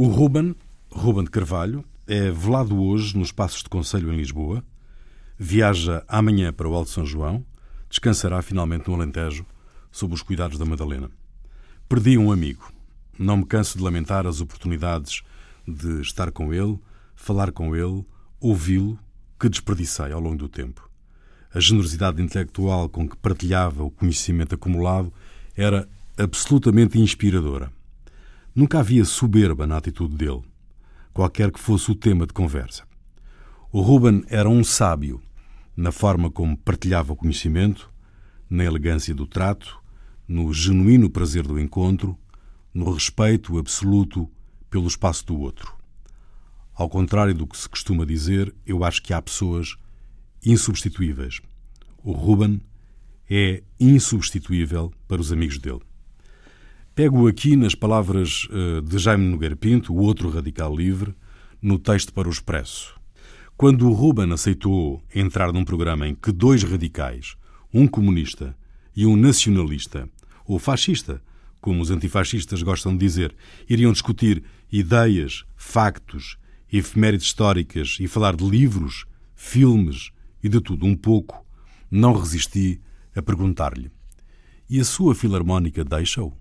O Ruben, Ruben de Carvalho, é velado hoje nos Passos de Conselho em Lisboa, viaja amanhã para o Alto São João, descansará finalmente no Alentejo, sob os cuidados da Madalena. Perdi um amigo. Não me canso de lamentar as oportunidades de estar com ele, falar com ele, ouvi-lo, que desperdicei ao longo do tempo. A generosidade intelectual com que partilhava o conhecimento acumulado era absolutamente inspiradora. Nunca havia soberba na atitude dele, qualquer que fosse o tema de conversa. O Ruben era um sábio na forma como partilhava o conhecimento, na elegância do trato, no genuíno prazer do encontro, no respeito absoluto pelo espaço do outro. Ao contrário do que se costuma dizer, eu acho que há pessoas insubstituíveis. O Ruben é insubstituível para os amigos dele. Pego aqui nas palavras eh, de Jaime Nogueira Pinto, o outro radical livre, no texto para o Expresso. Quando o Ruben aceitou entrar num programa em que dois radicais, um comunista e um nacionalista, ou fascista, como os antifascistas gostam de dizer, iriam discutir ideias, factos, efemérides históricas e falar de livros, filmes e de tudo um pouco, não resisti a perguntar-lhe: E a sua filarmónica deixa-o?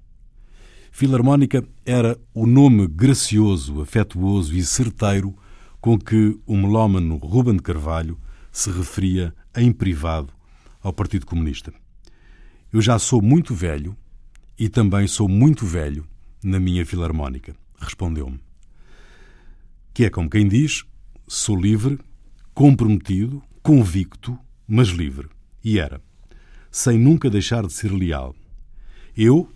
Filarmónica era o nome gracioso, afetuoso e certeiro com que o melómano Ruben de Carvalho se referia em privado ao Partido Comunista. Eu já sou muito velho e também sou muito velho na minha filarmónica, respondeu-me. Que é como quem diz, sou livre, comprometido, convicto, mas livre. E era, sem nunca deixar de ser leal. Eu,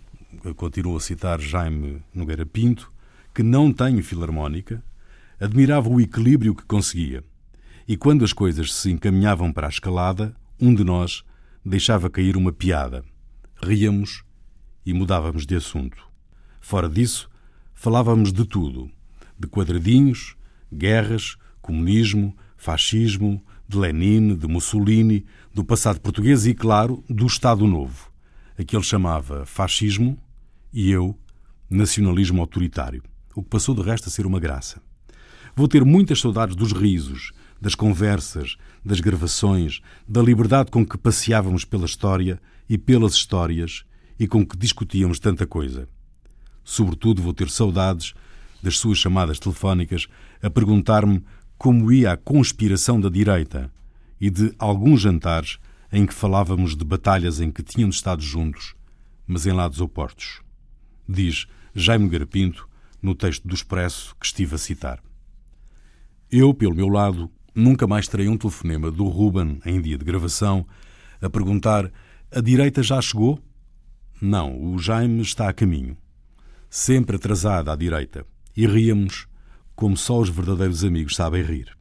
continuo a citar Jaime Nogueira Pinto, que não tenho filarmónica, Admirava o equilíbrio que conseguia. E quando as coisas se encaminhavam para a escalada, um de nós deixava cair uma piada. Ríamos e mudávamos de assunto. Fora disso, falávamos de tudo: de quadradinhos, guerras, comunismo, fascismo, de Lenin, de Mussolini, do passado português e, claro, do Estado Novo. Aquele chamava fascismo e eu nacionalismo autoritário, o que passou de resto a ser uma graça. Vou ter muitas saudades dos risos, das conversas, das gravações, da liberdade com que passeávamos pela história e pelas histórias e com que discutíamos tanta coisa. Sobretudo vou ter saudades das suas chamadas telefónicas a perguntar-me como ia a conspiração da direita e de alguns jantares em que falávamos de batalhas em que tínhamos estado juntos, mas em lados opostos. Diz Jaime Garapinto no texto do Expresso que estive a citar. Eu, pelo meu lado, nunca mais terei um telefonema do Ruben em dia de gravação a perguntar: a direita já chegou? Não, o Jaime está a caminho. Sempre atrasada à direita. E ríamos como só os verdadeiros amigos sabem rir.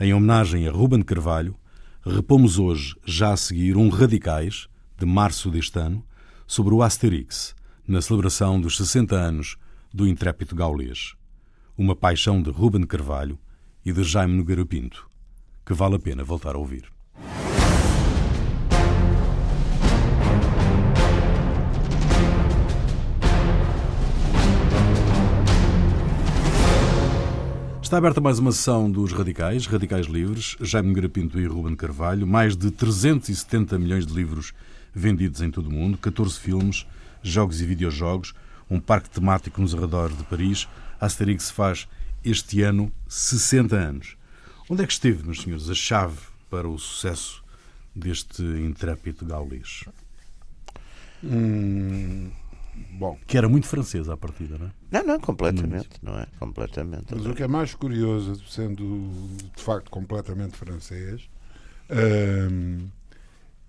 Em homenagem a Ruben Carvalho, repomos hoje, já a seguir, um Radicais, de março deste ano, sobre o Asterix, na celebração dos 60 anos do intrépido gaulês. Uma paixão de Ruben Carvalho, e de Jaime Nogueira Pinto, que vale a pena voltar a ouvir. Está aberta mais uma sessão dos Radicais, Radicais Livres, Jaime Nogueira Pinto e Ruben Carvalho, mais de 370 milhões de livros vendidos em todo o mundo, 14 filmes, jogos e videojogos, um parque temático nos arredores de Paris. A Asterix faz este ano 60 anos. Onde é que esteve, meus senhores, a chave para o sucesso deste intrépido gaulês? Hum, bom. Que era muito francês à partida, não é? Não, não, completamente, não é? Completamente. Mas o que é mais curioso, sendo de facto completamente francês, hum,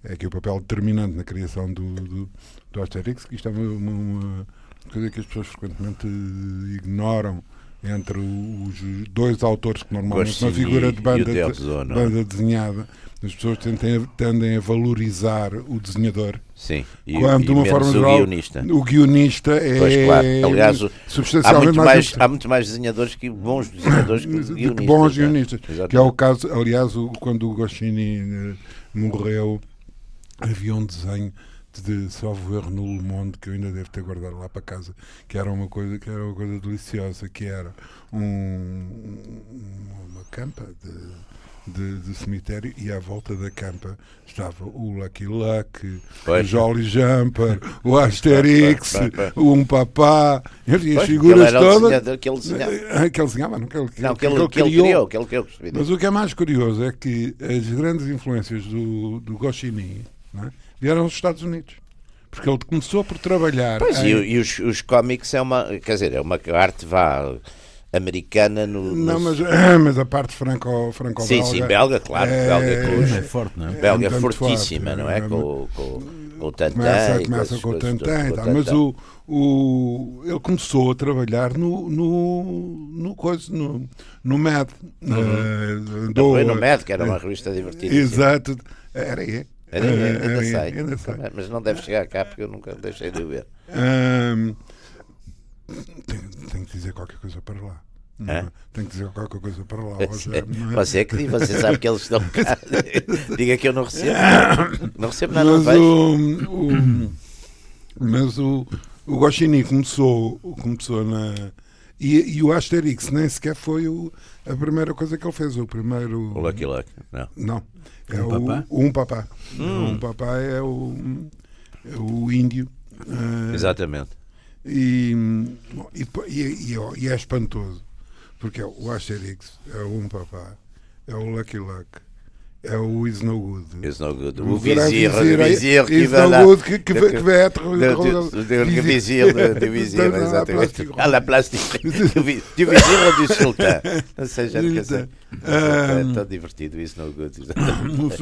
é que o papel determinante na criação do, do, do Asterix, que isto é uma, uma coisa que as pessoas frequentemente ignoram entre os dois autores que normalmente uma figura de banda, de, banda desenhada as pessoas tendem, tendem a valorizar o desenhador Sim, e, quando de uma forma geral, o guionista. O guionista é pois, claro. Aliás, substancialmente há muito mais, mais há muito mais desenhadores que bons desenhadores que guionistas. Que bons guionistas. É? Que é o caso, aliás, quando o Goscinny eh, morreu, havia um desenho de salvo erro no Le Monde que eu ainda devo ter guardado lá para casa que era uma coisa que era uma coisa deliciosa que era um, uma campa de de, de, cemitério e à volta da campa estava o Lucky Luck, o Jolly Jumper, o Asterix, o Um Papá, e as figuras todas. Que ele desenhava. Eh, que ele desenhava, não, que ele, não, que ele, que ele criou. Que ele criou Mas o que é mais curioso é que as grandes influências do, do Goscinny é? Vieram dos Estados Unidos porque ele começou por trabalhar. Pois, em... e, e, os, os cómics é uma, quer dizer, é uma arte vá americana no. Não, mas, mas a parte franco, franco Sim, sim, belga, claro. É, belga, é forte, não é? Belga é fortíssima, forte, não é? Com, com, com o Tantan. Começa, começa com o Tantan, tá, mas o, o, ele começou a trabalhar no, no, no, coisa, no, no MED. Uhum. Uh, do, no MED, que era uma revista divertida. Exato, era aí. Era, ainda, ainda, sei. ainda sei. Mas não deve chegar cá porque eu nunca deixei de ver. Um, tenho, tenho que dizer qualquer coisa para lá. Não, tenho que dizer qualquer coisa para lá. Você, é, você é que diz, você sabe que eles estão cá. Diga que eu não recebo. Não recebo nada. Mas, o, o, mas o, o Goscinny começou, começou na. E, e, o Asterix nem sequer foi o, a primeira coisa que ele fez. O primeiro. O Lucky Luck. Não. Não. É um o, papá? Um papá. Hum. Um papá é o, é o índio. Uh, Exatamente. E, e, e, e, é espantoso, porque é o Asterix, é o Um Papá, é o Lucky Luck, é o Is No Good. Is No Good. O, o vizir, o vizir que vai lá. Good, que, que, que vai être... O vizir, do vizir, exatamente. Ah, la plastique. Do vizir ou do sultão. Não sei, já não sei. É tão divertido, Is No Good.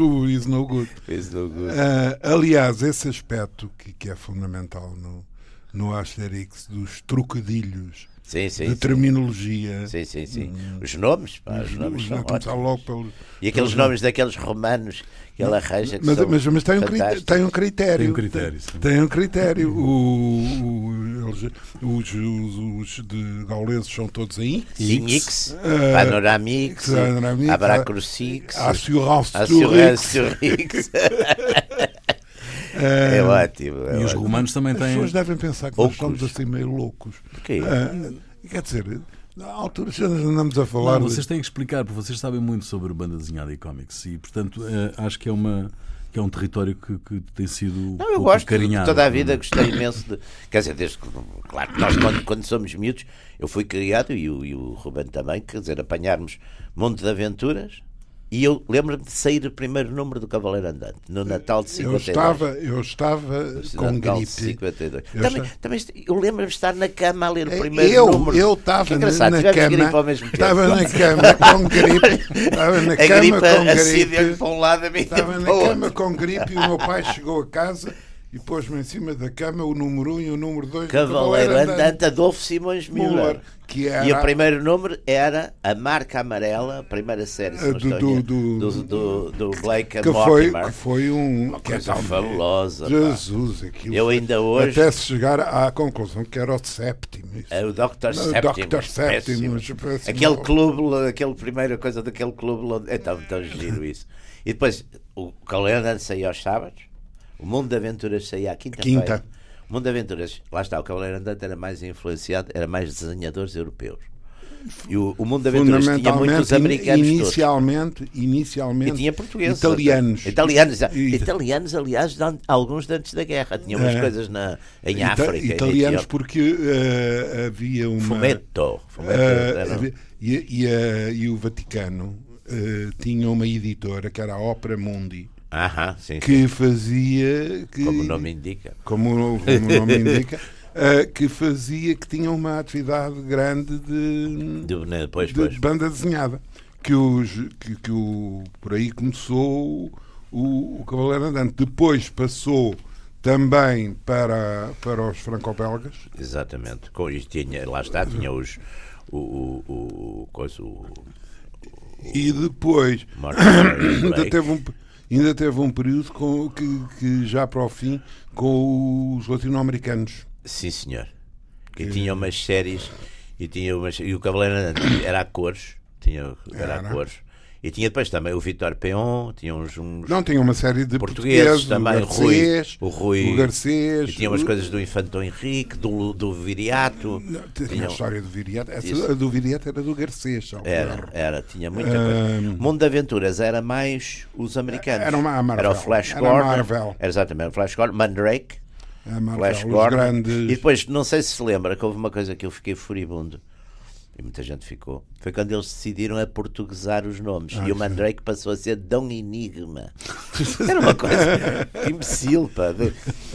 O Is No Good. Is No Good. Aliás, esse aspecto que é fundamental no no Asterix dos trocadilhos sim, sim, de terminologia. Sim, sim, sim. Hum. Os nomes, pá, os, os nomes são logo pelo, E aqueles pelos... nomes daqueles romanos que ele arranja mas, mas, mas tem, um critério, tem um critério. Tem um critério, sim. Tem um critério. O, o, eles, os, os, os, de gauleses são todos em Sim, X, uh, Panoramix, Abracrucix, Assurance X. É, é ótimo. É e os romanos também têm. As pessoas devem pensar que Ocos. nós somos assim meio loucos. Porquê? Uh, quer dizer, na altura já andamos a falar. Não, vocês têm que explicar, porque vocês sabem muito sobre banda desenhada e cómics e, portanto, uh, acho que é uma que é um território que, que tem sido não, eu gosto carinhado. Toda a vida gostei imenso de. Quer dizer, desde que. Claro que nós, quando, quando somos miúdos, eu fui criado e o, e o Ruben também, quer dizer, apanharmos monte de aventuras e eu lembro-me de sair o primeiro número do Cavaleiro Andante, no Natal de 52. Eu estava, eu estava com Natal gripe. De 52. Eu, também, estava... também, eu lembro-me de estar na cama a ler o é, primeiro eu, número. Eu estava na, na cama. Ao mesmo tempo. Estava na cama com gripe. Estava na a cama gripe com gripe. Estava na cama com gripe e o meu pai chegou a casa e pôs-me em cima da cama o número 1 um e o número 2 Cavaleiro Andante Adolfo Simões Müller. Que era... E o primeiro número era A Marca Amarela, a primeira série do, do, do, do, do, Blake que. Foi, que foi um, uma coisa fabulosa. Jesus, aquilo. Eu ainda hoje. Até se chegar à conclusão que era o sétimo. É o Dr. Sétimo. Dr. Sétimo. Aquele clube, aquele primeira coisa daquele clube. É tão, giro isso. E depois o Cavaleiro Andante saía aos sábados o Mundo de Aventuras saía à quinta-feira. Quinta. O Mundo de Aventuras, lá está, o Cavaleiro Andante era mais influenciado, era mais desenhadores europeus. E o, o Mundo de Aventuras tinha muitos americanos inicialmente, todos. Inicialmente, e tinha portugueses. Italianos. Italianos, italianos aliás, alguns antes da guerra. Tinham umas é, coisas na, em Ita África. Italianos porque uh, havia uma... Fumetto. Fumetto uh, e, e, uh, e, o Vaticano tinha uma editora que era a Opera Mundi Aham, sim, que sim. fazia. Que, como o nome indica. Como, como o nome indica. Uh, que fazia que tinha uma atividade grande de, de, né, pois, de pois. banda desenhada. Que, os, que, que o, por aí começou o, o Cavaleiro Andante. Depois passou também para, para os franco-belgas. Exatamente. Com, tinha, lá está, tinha os. O, o, o, coisa, o, e depois ainda teve um ainda teve um período com, que, que já para o fim com os latino-americanos. Sim, senhor. Que tinha umas séries e tinha umas, e o Cavaleiro era a cores, tinha, era, era. a cores. E tinha depois também o Vitor Peon, tinha uns, uns Não, tinha uma série de portugueses, portugueses, também, o Garcês, Rui, o Rui, o Garcês, e tinha umas o- coisas do Infantão Henrique, do, do Viriato. Tinha a história do Viriato. Essa, Isso. do Viriato era do Garcês. Era, era, tinha muita coisa. Mundo de Aventuras era mais os americanos. Era uma- Marvel. Era o Flash Era Gordon. Marvel. Era exatamente, o Flash Gordon, Mandrake, A Marvel, Flash Gordon. grandes. E depois, não sei se se lembra que houve uma coisa que eu fiquei furibundo. E muita gente ficou. Foi quando eles decidiram a portuguesar os nomes. Ah, e o Mandrake passou a ser Dom Enigma. Era uma coisa imbecil, pá. de-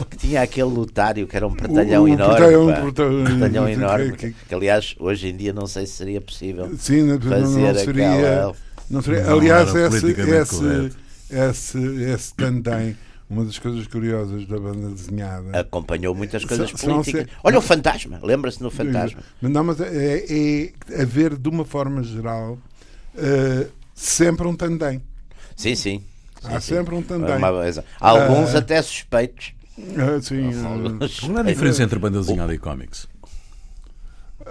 Que tinha aquele lutário que era um pertalhão o enorme. pertalhão, pertalhão, enorme. que- Que, aliás, hoje em dia não sei se seria possível. Sim, não, não fazer seria. aquela- Não seria. Não Aliás, esse, esse, esse, esse também, uma das coisas curiosas da banda desenhada. Acompanhou muitas coisas São- são políticas. se- Olha o fantasma, lembra-se no fantasma? Não, mas é, é haver, de uma forma geral, eh, sempre um tandem. Sim, sim. Há Sim, sempre um sim. tandem. Uma vez- Alguns Ah. até suspeitos. Ah, sim, Qual é a diferença entre banda desenhada e cómics?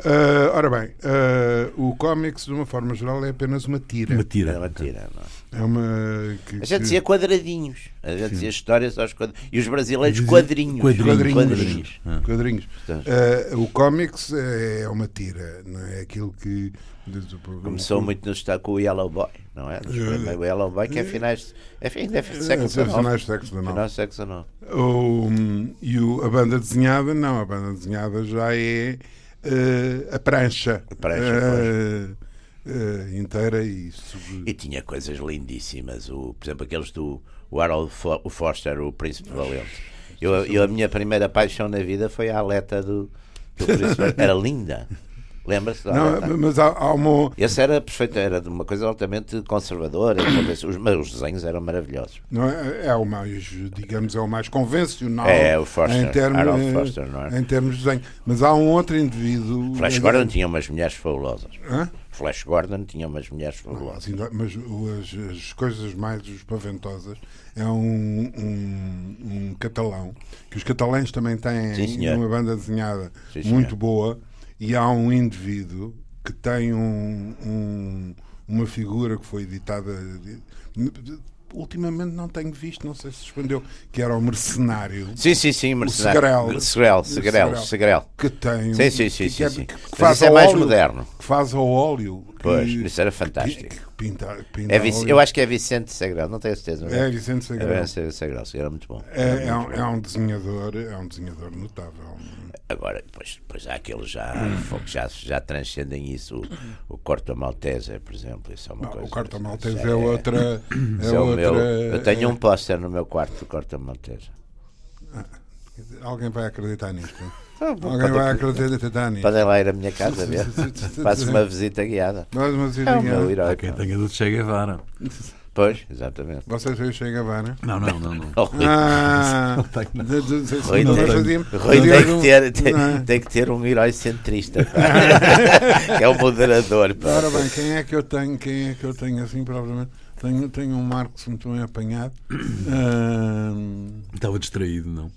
Ah, ora bem, ah, o cómics, de uma forma geral, é apenas uma tira. Uma tira. uma tira, não é? É uma. Que, A gente dizia quadradinhos. A gente dizia histórias aos quadradinhos. E os brasileiros quadrinhos. Quadrinhos. Quadrinhos. Quadrinhos. Ah, o cómics é uma tira, não é aquilo que. Começou muito no estado com o Yellow Boy, não é? Nos Eh, O Yellow Boy que é finais. É fim, é É, século é XIX. finais do século XIX. O, e o- a banda desenhada, não, a banda desenhada já é eh, a prancha, A prancha, eh, inteira e isso. E tinha coisas lindíssimas. O, por exemplo, aqueles do o Harold Fo- o Foster, o Príncipe Valente. Eu, eu, a minha primeira paixão na vida foi a aleta do, do Príncipe Era linda. Lembra-se da Não, mas há, há uma. Esse era perfeito, era de uma coisa altamente conservadora. Os, os desenhos eram maravilhosos. Não é, é o mais, digamos, é o mais convencional É, o Foster, em termos, Harold Foster, não é? em termos de desenho. Mas há um outro indivíduo. Flash Gordon tinha umas mulheres fabulosas. Hã? Flash Gordon tinha umas mulheres fabulosas. Assim, mas as, as coisas mais espaventosas é um, um, um catalão que os catalães também têm Sim, uma banda desenhada Sim, muito boa e há um indivíduo que tem um, um- uma figura que foi editada ultimamente não tenho visto não sei se suspendeu que era o mercenário Sim, sim, sim, mercenário. Segrel. Segrel, Segrel, Segrel. Que tem Sim, sim, sim, que, sim, que, sim. que faz isso é mais óleo, moderno. que faz ao óleo que- Pois, isso era que- fantástico. que pinta, pinta É eu acho que é Vicente Segrel, não tenho certeza. mas É Vicente Segrel. É Vicente era muito bom. É, é muito um, é um desenhador, é um desenhador notável. Agora, depois, depois há aqueles já, Hum. que já, já transcendem isso. O, o Corto Maltese, por exemplo. Isso é uma Não, coisa. o Carta Maltese isso é outra. É é o outra meu, eu tenho um póster no meu quarto do Corto Maltese. Alguém vai acreditar nisto. Ah, Alguém vai acreditar nisto. Podem lá ir à minha casa ver. Faço uma visita guiada. Nós, mas, É o meu diga, herói. Há quem tenha do Che Guevara. Pois, exatamente. vocês veem Che Guevara? Não, não, não. não. Oh, Rui, Ah, Rui tem- que ter, tem, Não tem que ter um herói centrista. pá. que é o moderador. pá. Ora bem, quem é que eu tenho? Quem é que eu tenho assim, provavelmente? Tenho, tenho um Marcos muito bem apanhado. Ah, Estava distraído, não.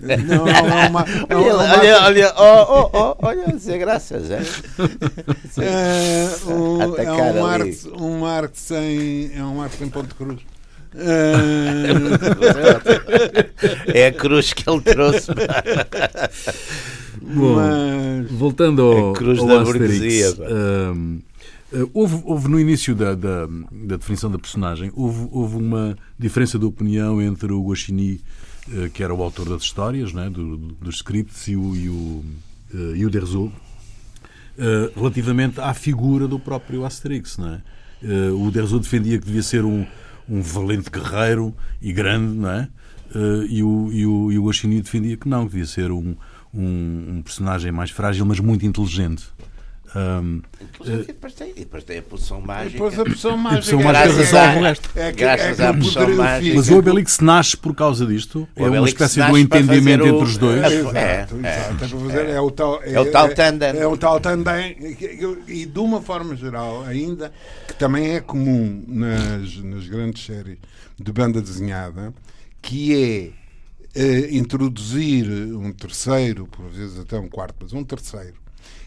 não, é uma, é Olha, uma- olha, olha, oh, oh, oh, olha, é? É, é um. Marx, um Marx em, é um Marx em Ponte Cruz. É, É a cruz que ele trouxe. Bom, mas voltando ao, A cruz ao da Asterix, burguesia, pá. Eh, houve, houve no início da, da, da definição da personagem, houve, houve uma diferença de opinião entre o Guaxinim, eh, que era o autor das histórias, né, do- do- dos scripts, e o, e o, eh, e o Derzo, eh, relativamente à figura do próprio Asterix. É? Eh, o Derzo defendia que devia ser um, um valente guerreiro e grande, é? E, o, e, o, e o Guaxinim defendia que não, que devia ser um, um, um personagem mais frágil, mas muito inteligente. Ahm, E depois tem, depois tem a poção mágica. depois a pessoa mágica. pessoa mágica é- resolve o resto. É que, Graças é à o pessoa poderio mágica. mas o Obelix nasce por causa disto? O é uma espécie de um entendimento o- entre os dois? É, Exato, é, exato. É, para fazer- é o tal, É o tal tandem. É, o tal tandem. E de uma forma geral, ainda, que também é comum nas, nas grandes séries de banda desenhada, que é eh, introduzir um terceiro, por vezes até um quarto, mas um terceiro,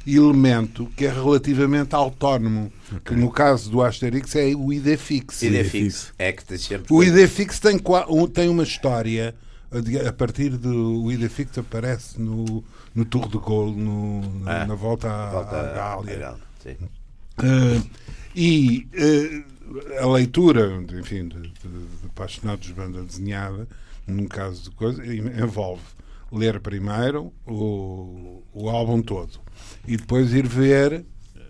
elemento que é relativamente autónomo, okay. que no caso do Asterix é o Idefix. Idefix. É que tem sempre... O Idefix tem, tem uma história, a partir do o Idefix aparece no, no Tour de Gaulle, no, ah, na volta à, volta à Gália. Uh, e uh, a leitura, enfim, de, de, de apaixonados de banda desenhada, num caso de coisa, envolve ler primeiro o, o álbum todo e depois ir ver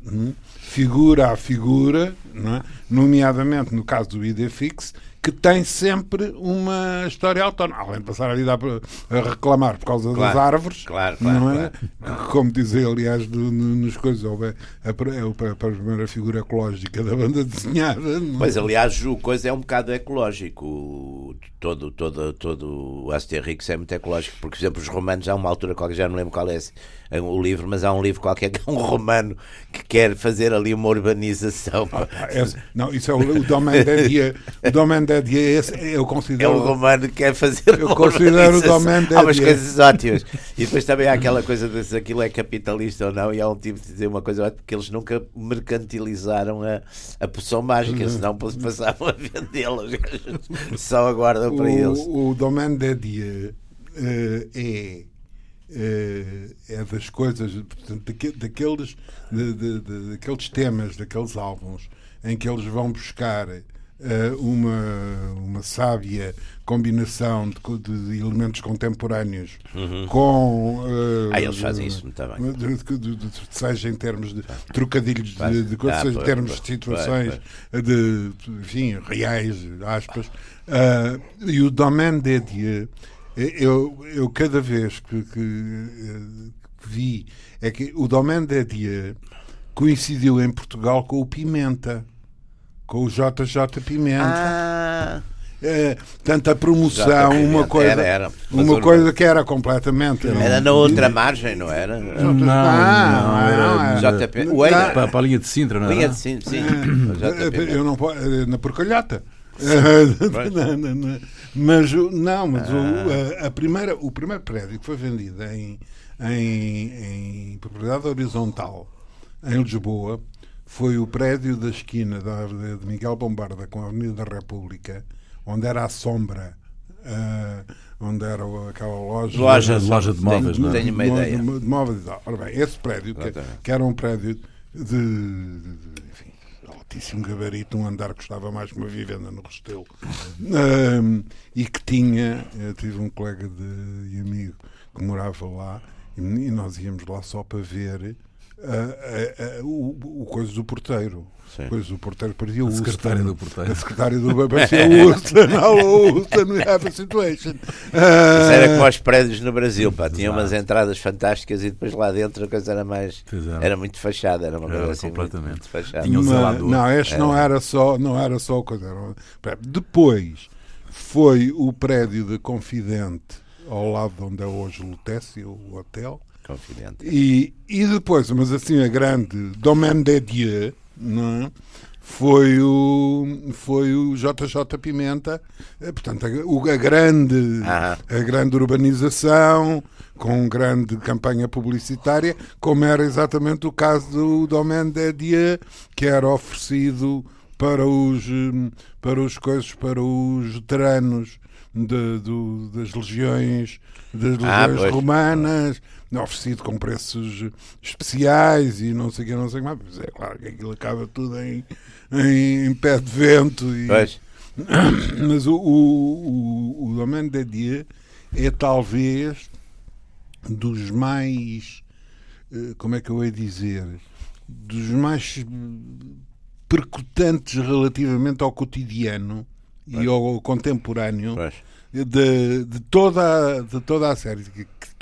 hum, figura a figura, é? nomeadamente no caso do Idefix, que tem sempre uma história autónoma, além de passar a vida a, reclamar por causa claro, das árvores, claro, claro, não é? Claro. Como dizem, aliás, do, no, nos coisas, a, a, a, a, primeira figura ecológica da banda desenhada. É? Pois, aliás, o coisa é um bocado ecológico. Todo, todo, todo o Asterix é muito ecológico, porque, por exemplo, os romanos, há uma altura qualquer, já não lembro qual é esse, o livro, mas há um livro qualquer que é um romano que quer fazer ali uma urbanização. Ah, é, não, isso é o, o Domaine O Domaine de esse eu considero. É um romano que quer fazer Eu considero o Domaine Há umas coisas ótimas. E depois também há aquela coisa de se aquilo é capitalista ou não, e há um tipo de dizer uma coisa ótima, porque eles nunca mercantilizaram a, a poção mágica, uhum. senão passavam a vendê-la. Só aguardam para eles. O Domaine de Dieu uh, é é, é das coisas, portanto, daqueles, de, de, de, daqueles temas, daqueles álbuns em que eles vão buscar uh, uma, uma sábia combinação de, de elementos contemporâneos uhum. com. Uh, ah, eles fazem isso muito bem. seja em termos de trocadilhos de, de coisas, ah, seja em termos de situações de, enfim, reais, aspas. Uh, e o Domaine de Dieu eu, eu cada vez que, que, que vi é que o Domaine de Dieu coincidiu em Portugal com o Pimenta, com o JJ Pimenta. Ah. É, tanta promoção, uma coisa, era, era. uma coisa que era completamente. Era na outra margem, não era? Não, não, não, era. JP, o para, para a linha de Sintra, não era? Linha de Sintra, sim. Eu não na Porcalhota. mas não, mas ah. o, a, a, primeira, o primeiro prédio que foi vendido em, em, em propriedade horizontal em Lisboa foi o prédio da esquina da de Miguel Bombarda com a Avenida da República, onde era a sombra. Uh, onde era aquela loja, loja, de, loja de móveis, tenho, não é? tenho uma ideia. De, de móveis e tal. Ora bem, esse prédio, que, que, era um prédio de, de, enfim, altíssimo gabarito, um andar que custava mais que uma vivenda no Restelo. Um, e que tinha, eu tive um colega de, amigo que morava lá, e, e nós íamos lá só para ver uh, uh, uh, o, o coisa do porteiro. Pois o porteiro parecia o secretário do porteiro. A secretária do parecia o Houston. Hello, Houston, we have a situation. Isso era como os prédios no Brasil, pá. Tinha umas entradas fantásticas e depois lá dentro a coisa era mais. Era muito fachada, era uma coisa era assim. Completamente. Muito fachada. Tinha um zelador. Não, este não era só, não era só coisa. Era... Depois foi o prédio de Confidente ao lado de onde é hoje Lutécio, o hotel. Confidente. E, e depois, mas assim, a grande Domaine de Dieu não é? foi o foi o JJ Pimenta eh, portanto a, a grande ah. a grande urbanização com grande campanha publicitária como era exatamente o caso do Domaine de Dieu que era oferecido para os para os coisas para os veteranos de, do, das legiões das ah, legiões ah, romanas oferecido com preços especiais e não sei o que, não sei o que mais. Mas é claro que aquilo acaba tudo em, em, em pé de vento. E... Mas o, o, o, o Domaine de Dieu é talvez dos mais. Eh, como é que eu ia dizer? Dos mais percutantes relativamente ao cotidiano pois. e ao contemporâneo. De, de, toda, de toda a série,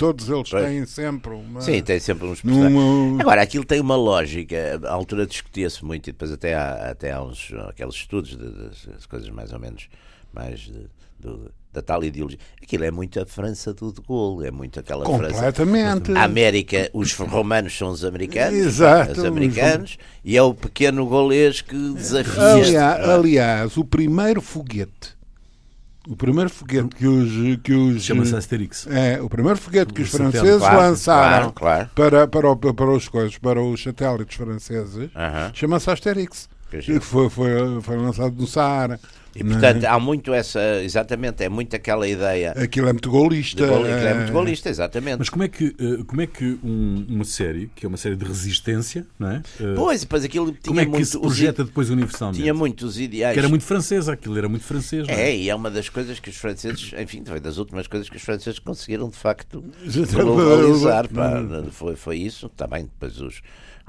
todos eles pois. têm sempre uma. Sim, tem sempre uns uma... Agora, aquilo tem uma lógica, à altura discutia-se muito, e depois até há, até há uns aqueles estudos das coisas mais ou menos mais de, de, da tal ideologia. Aquilo é muito a França do De Gaulle, é muito aquela Completamente. França. A América, os romanos são os americanos, Exato, os americanos, os... e é o pequeno golês que desafia. Aliás, aliás, o primeiro foguete O primeiro foguete que os. Que os Chama-se Asterix. É, o primeiro foguete que os franceses claro, lançaram claro, claro. Para, para, para, para, os coisas, para os satélites franceses uh -huh. chama-se Asterix. Que foi, foi, foi lançado no Saara. E portanto, é? há muito essa, exatamente, é muito aquela ideia. Aquilo é muito golista. Gol, é... é muito golista, exatamente. Mas como é que, eh, como é que um, uma série, que é uma série de resistência, não é? Eh, pois, depois aquilo tinha como é que muito, se projeta depois universalmente? Tinha muitos ideais. Que era muito francesa, aquilo era muito francês, não é? É, e é uma das coisas que os franceses, enfim, foi das últimas coisas que os franceses conseguiram de facto globalizar. Pá, foi, foi isso, também depois os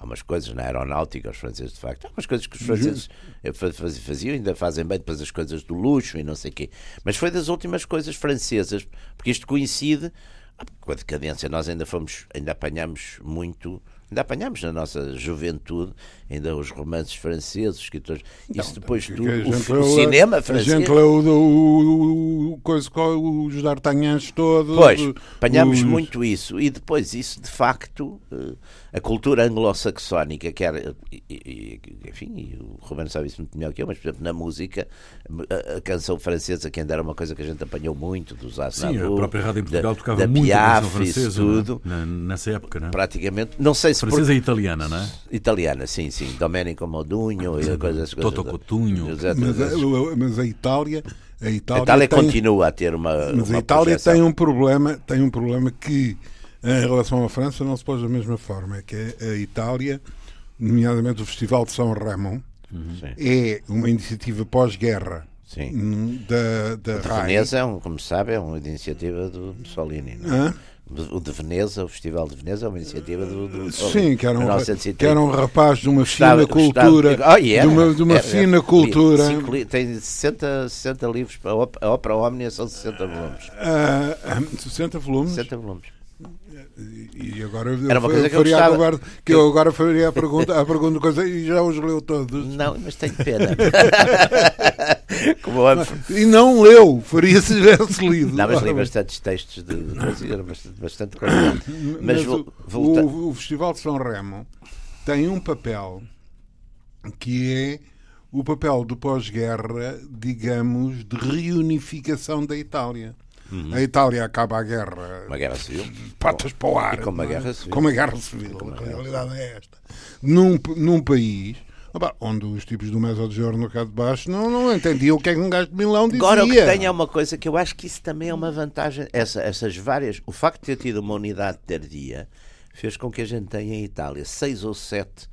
Há umas coisas na aeronáutica, os franceses, de facto, há umas coisas que os franceses eh, faziam, ainda fazem bem depois as coisas do luxo e não sei o quê. Mas foi das últimas coisas francesas, porque isto coincide ah, com a decadência. Nós ainda fomos, ainda apanhamos muito Ainda apanhámos na nossa juventude ainda os romances franceses, escritores. Isso depois tudo. O, o cinema francês. A gente leu o, o, o, coisa, os D'Artagnans todos. Pois, apanhámos os... muito isso. E depois, isso de facto, eh, a cultura anglo-saxónica, que era. Enfim, o Romano sabe isso muito melhor que eu, mas, por exemplo, na música, a, a canção francesa, que ainda era uma coisa que a gente apanhou muito dos Sim, a própria rádio em Portugal da, tocava da muito Piaf, a canção francesa. Tudo, né? nessa época, né? Praticamente. Não sei se Francesa por... e italiana, não é? Italiana, sim, sim. Domenico Modugno e coisas assim. Toto Cotunho. Mas, a, mas a Itália. A Itália, a Itália tem... continua a ter uma. Mas uma a Itália projeção. tem um problema, tem um problema que em relação à França não se pôs da mesma forma, é que a Itália, nomeadamente o Festival de São Ramon, uhum. é uma iniciativa pós-guerra da, da o de Veneza, é um, como se sabe, é uma iniciativa do Mussolini. É? O de Veneza, o Festival de Veneza, é uma iniciativa do. do Sim, que era, um, que era um rapaz de uma fina cultura. Oh, yeah, de uma, de uma fina cultura. Cinco, tem 60, 60 livros, a Ópera Omnia são 60 volumes. Uh, 60 volumes? 60 volumes. E agora Era uma coisa que eu, gostava, agora, que eu agora faria a pergunta, a pergunta coisa e já os leu todos. Não, mas tenho pena. Como e não leu, faria se tivesse lido. Não, mas li bastantes textos de bastante, bastante Mas, mas o, o, o Festival de São Remo tem um papel que é o papel do pós-guerra, digamos, de reunificação da Itália. Uhum. A Itália acaba a guerra. Uma guerra civil. Patas para o ar. E com uma guerra civil. Com uma guerra civil. a realidade é esta. Num, num país onde os tipos do Mezzogiorno cá de baixo não, não entendiam o que é que um gajo de Milão dizia. Agora o que tem é uma coisa que eu acho que isso também é uma vantagem. Essa, essas várias. O facto de ter tido uma unidade tardia fez com que a gente tenha em Itália seis ou sete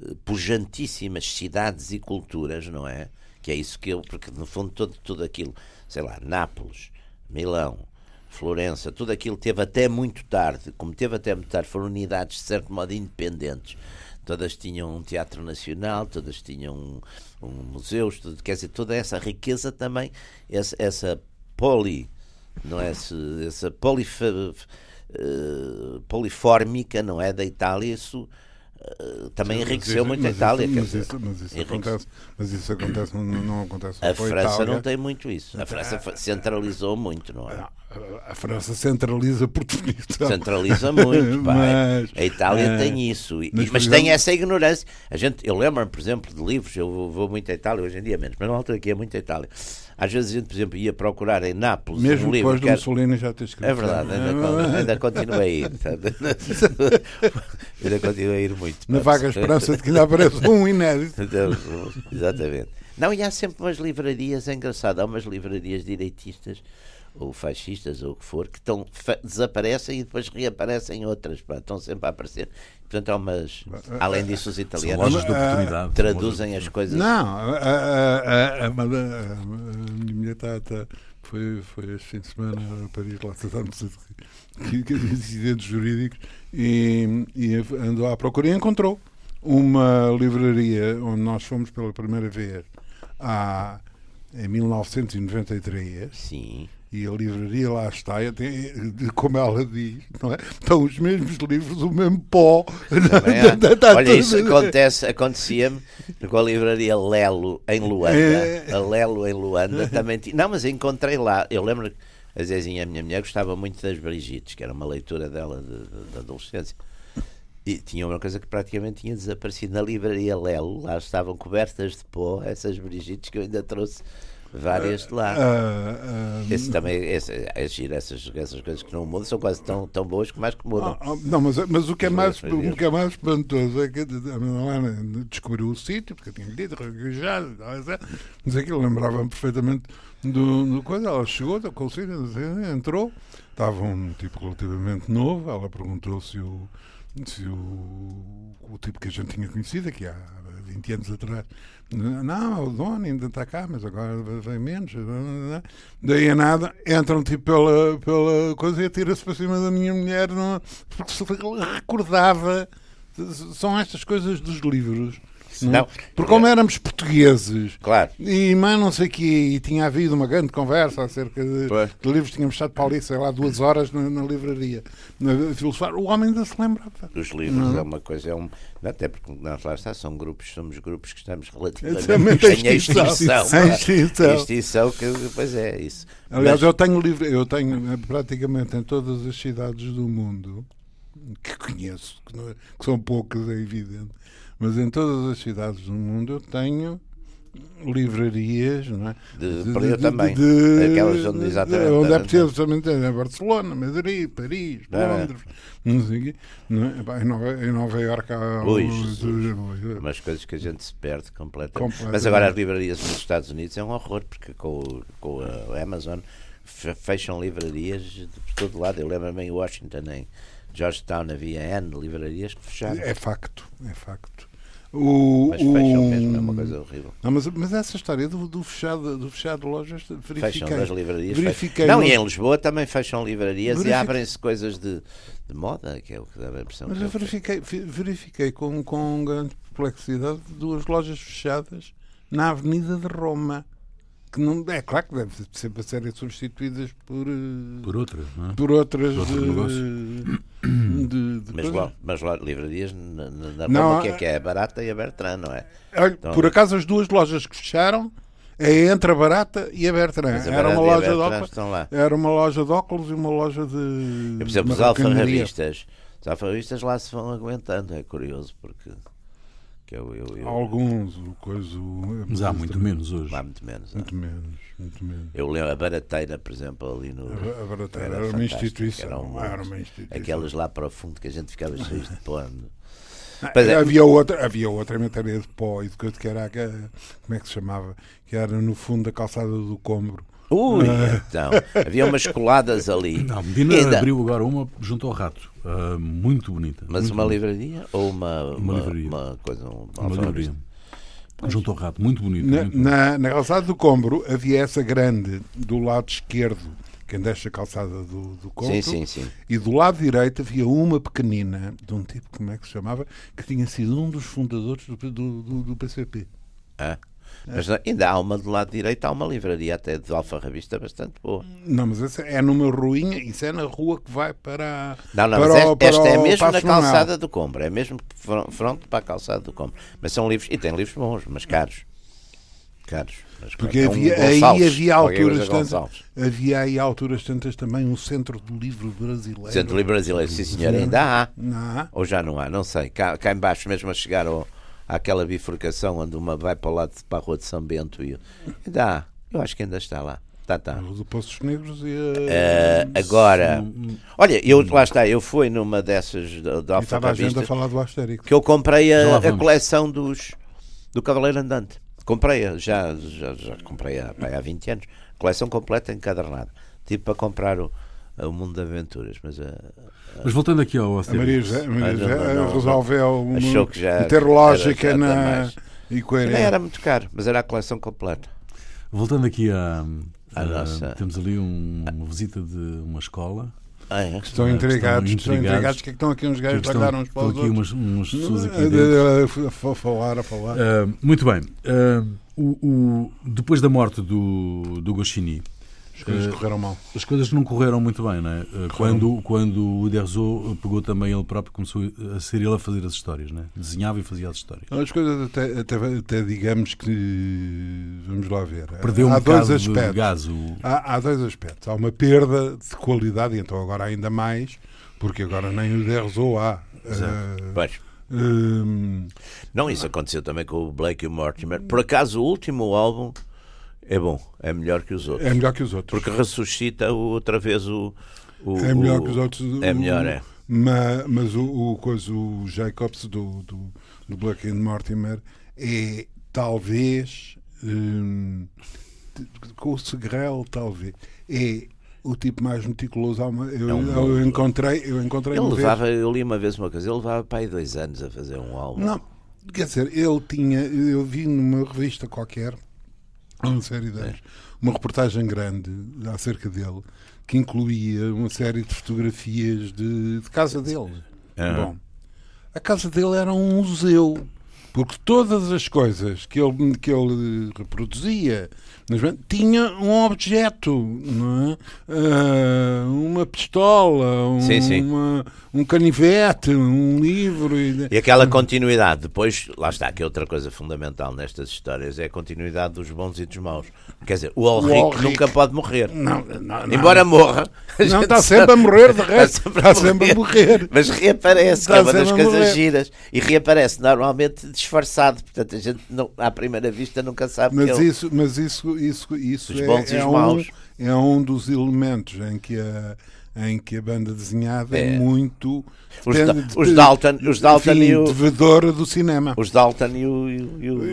uh, pujantíssimas cidades e culturas, não é? Que é isso que eu. Porque no fundo todo, tudo aquilo, sei lá, Nápoles, Milão, Florença, tudo aquilo teve até muito tarde, como teve até muito tarde, foram unidades de certo modo independentes. Todas tinham um teatro nacional, todas tinham um, um museus, tudo, quer dizer, toda essa riqueza também, essa, essa poli, não é? Essa, polif, uh, polifórmica, não é? Da Itália, isso eh, também Sim, enriqueceu muito a Itália. Isso, mas, isso, mas, isso acontece, mas isso acontece, não, não acontece A França Itália. não tem muito isso. A França centralizou muito, não é? A França centraliza por definição. Centraliza muito, mas, A Itália é, tem isso. Mas, mas tem essa ignorância. A gente, eu lembro-me, por exemplo, de livros, eu vou, vou muito à Itália, hoje em dia menos, mas na altura aqui é muito à Itália. Às vezes a gente, por exemplo, ia procurar em Nápoles Mesmo um livro. Depois do. Mussolini já ter escrito. É verdade, ainda, ainda continua a ir. ainda continua a ir muito. Na vaga esperança de que ainda apareça um inédito. Exatamente. Não, e há sempre umas livrarias, é engraçado, há umas livrarias direitistas ou fascistas ou o que for, que estão, desaparecem e depois reaparecem outras, pá, estão sempre a aparecer. Portanto, há umas. Além disso, os italianos de oportunidade. traduzem as coisas. Não, a, a, a, a, minha mulher está. Tá, foi, foi este fim de semana a Paris, lá tratámos de incidentes jurídicos e, e andou à procura e encontrou uma livraria onde nós fomos pela primeira vez há, em 1993. Sim e a livraria lá está, como ela diz, não é? estão os mesmos livros, o mesmo pó. Olha, isso acontece, acontecia-me com a livraria Lelo em Luanda. É... A Lelo em Luanda também tinha. Não, mas encontrei lá. Eu lembro que a Zezinha, a minha mulher, gostava muito das Brigites, que era uma leitura dela de, de, de adolescência. E tinha uma coisa que praticamente tinha desaparecido na livraria Lelo. Lá estavam cobertas de pó, essas Brigites que eu ainda trouxe várias de lá. Uh, uh, esse também, esse, é giro, essas, essas coisas que não mudam são quase tão, tão boas que mais que mudam. Ah, ah, não, mas, mas o, que é mais, o que é mais espantoso é que a Helena descobriu o sítio, porque eu tinha dito, reguejado, mas aquilo lembrava-me perfeitamente do, do coisa. Ela chegou, com o sítio, entrou, estava um tipo relativamente novo, ela perguntou se o se o, o tipo que a gente tinha conhecido aqui há 20 anos atrás não, o dono ainda está cá, mas agora vem menos. Daí a nada, entram tipo pela, pela coisa e atira-se para cima da minha mulher, não, porque se recordava. São estas coisas dos livros não. Porque como éramos portugueses claro. e mais não sei que e tinha havido uma grande conversa acerca de, de livros, tínhamos estado para ali, sei lá, duas horas na, na livraria, na filosofar, o homem ainda se lembrava. Os livros não. é uma coisa, é um, até porque nós lá está, são grupos, somos grupos que estamos relativamente em extinção. Extinção, extinção. extinção que, pois é, isso. Aliás, Mas... eu tenho livro, eu tenho eh, praticamente em todas as cidades do mundo que conheço, que, não, é, que são poucas, é evidente mas em todas as cidades do mundo eu tenho livrarias, não é? De, de, de, também. De, Aquelas onde exatamente. Onde é precisamente em Barcelona, Madrid, Paris, é? Londres, não sei quê. Não é? em, Nova, em Nova Iorque há. Ui, umas coisas que a gente se perde completamente. completamente. Mas agora as livrarias nos Estados Unidos é um horror, porque com, com a Amazon fecham livrarias de todo lado. Eu lembro-me em Washington, em Georgetown havia N livrarias que fecharam. É facto, é facto. O, mas fecham o... mesmo, é uma coisa horrível. Não, mas, mas essa história do, do, fechado, do fechado de lojas, verifiquei. Fecham das livrarias. Verifiquei não, no... e em Lisboa também fecham livrarias Verific... e abrem-se coisas de, de, moda, que é o que dá a impressão. Mas eu verifiquei, verifiquei com, com grande perplexidade duas lojas fechadas na Avenida de Roma que não é claro que deve sempre serem substituídas por eh, por outras não é? por outras de, de, de mas, lá, mas lá livrarias na, na não, que é que é a Barata e a Bertrand não é olha, então, por acaso as duas lojas que fecharam é entre a Barata e a Bertrand. Era uma loja de óculos. Era uma loja de óculos e uma loja de. por exemplo, os alfarrabistas. Os alfarrabistas lá se vão aguentando, é curioso, porque que eu, eu, eu... Alguns, coisa. Mas há muito menos hoje. Há muito menos. Há. Muito menos, muito menos. Eu lembro a Barateira, por exemplo, ali no. A, Barateira era, era uma instituição. Era, um, era, uma instituição. Aquelas lá para o fundo que a gente ficava cheio de pano. É. Havia outra, havia outra matéria de pó e de coisa que era, como é que se chamava? Que era no fundo da calçada do Combro Ui, então. Havia umas coladas ali. Não, Medina ainda... abriu agora uma junto ao rato. Uh, muito bonita. Mas muito uma bonita. livraria ou uma, uma, uma, livraria. uma coisa? Uma, uma livraria. Junto ao rato, muito bonito. Na, muito na, na, calçada do Combro havia essa grande do lado esquerdo, quem deixa a calçada do, do Combro. Sim, sim, sim. E do lado direito havia uma pequenina, de um tipo, como é que se chamava, que tinha sido um dos fundadores do, do, do, do PCP. Ah? Mas ainda há uma do lado direito, há uma livraria até de alfarrabista bastante boa. Não, mas essa é numa ruinha, isso é na rua que vai para. Não, não, para mas esta, esta é mesmo na calçada do Combro, é mesmo fronte para a calçada do Combro. Mas são livros, e tem livros bons, mas caros. Caros. Mas Porque é havia, um aí havia alturas tantas, havia aí alturas tantas também um centro do livro brasileiro. Centro do livro brasileiro, sim senhor, ainda há. Não há. Ou já não há, não sei. Cá, cá embaixo mesmo a chegar ao, àquela bifurcação onde uma vai para o lado para a Rua de São Bento e dá, eu acho que ainda está lá. Tá, tá. Os Poços Negros e a... uh, agora, olha, eu lá está, eu fui numa dessas da Estava a gente a falar do Asterix. Que eu comprei a, a coleção dos do Cavaleiro Andante. Comprei-a, já, já, já comprei há, há 20 anos. Coleção completa encadernada. Tipo para comprar o, o Mundo de Aventuras, mas a, mas voltando aqui ao Asterix. A Maria José, Maria não, resolveu uma ter lógica na, e coerência. Não era muito caro, mas era a coleção completa. Voltando aqui a, a, a nossa... temos ali um, uma visita de uma escola. Ah, é? Estão intrigados, estão intrigados, que, é que estão aqui uns gajos a olhar uns para os aqui umas, umas pessoas aqui dentro. A falar, a falar. Uh, muito bem. Uh, o, o, depois da morte do, do Goscinny, as coisas uh, correram mal. As coisas não correram muito bem, não é? Uh, quando, quando o Derzo pegou também ele próprio, começou a ser ele a fazer as histórias, não é? Desenhava e fazia as histórias. As coisas até, até, até digamos que. Vamos lá ver. Perdeu há um dois aspectos. de gás. O... Há, há dois aspectos. Há uma perda de qualidade, e então agora ainda mais, porque agora nem o Derzo há. Uh, pois. Um... Não, isso aconteceu também com o Blake e o Mortimer. Por acaso, o último álbum É bom, é melhor que os outros. É melhor que os outros. Porque ressuscita outra vez o. o é melhor o, que os outros. É melhor, é. Mas, mas o, o, coisa, o Jacobs do, do, do Black and Mortimer é talvez. Hum, com o Segrel, talvez. É o tipo mais meticuloso. Eu, é um eu encontrei. Eu, encontrei ele levava, eu li uma vez uma coisa, ele levava para aí dois anos a fazer um álbum. Não, quer dizer, ele tinha. Eu vi numa revista qualquer uma série de anos, uma reportagem grande acerca dele, que incluía uma série de fotografias de, de casa dele. Uhum. Bom, a casa dele era um museu, porque todas as coisas que ele, que ele reproduzia tinha um objeto, não é? Uh, uma pistola, um, sim, sim. Uma, um canivete, um livro. E... e aquela continuidade, depois, lá está, que é outra coisa fundamental nestas histórias, é a continuidade dos bons e dos maus. Quer dizer, o Ulrich nunca pode morrer. Não, não, não. Embora morra. Não, está sempre a morrer, de resto. Está sempre a morrer. Mas reaparece, está que é uma das coisas giras. E reaparece normalmente disfarçado. Portanto, a gente, não, à primeira vista, nunca sabe mas ele... isso, Mas isso, isso, isso os é, bons é, e os maus. Um, é um dos elementos em que a em que a banda desenhada é, é muito os, da, os Dalton, os Dalton enfim, e o devedora do cinema. Os Dalton e o, e o, e o,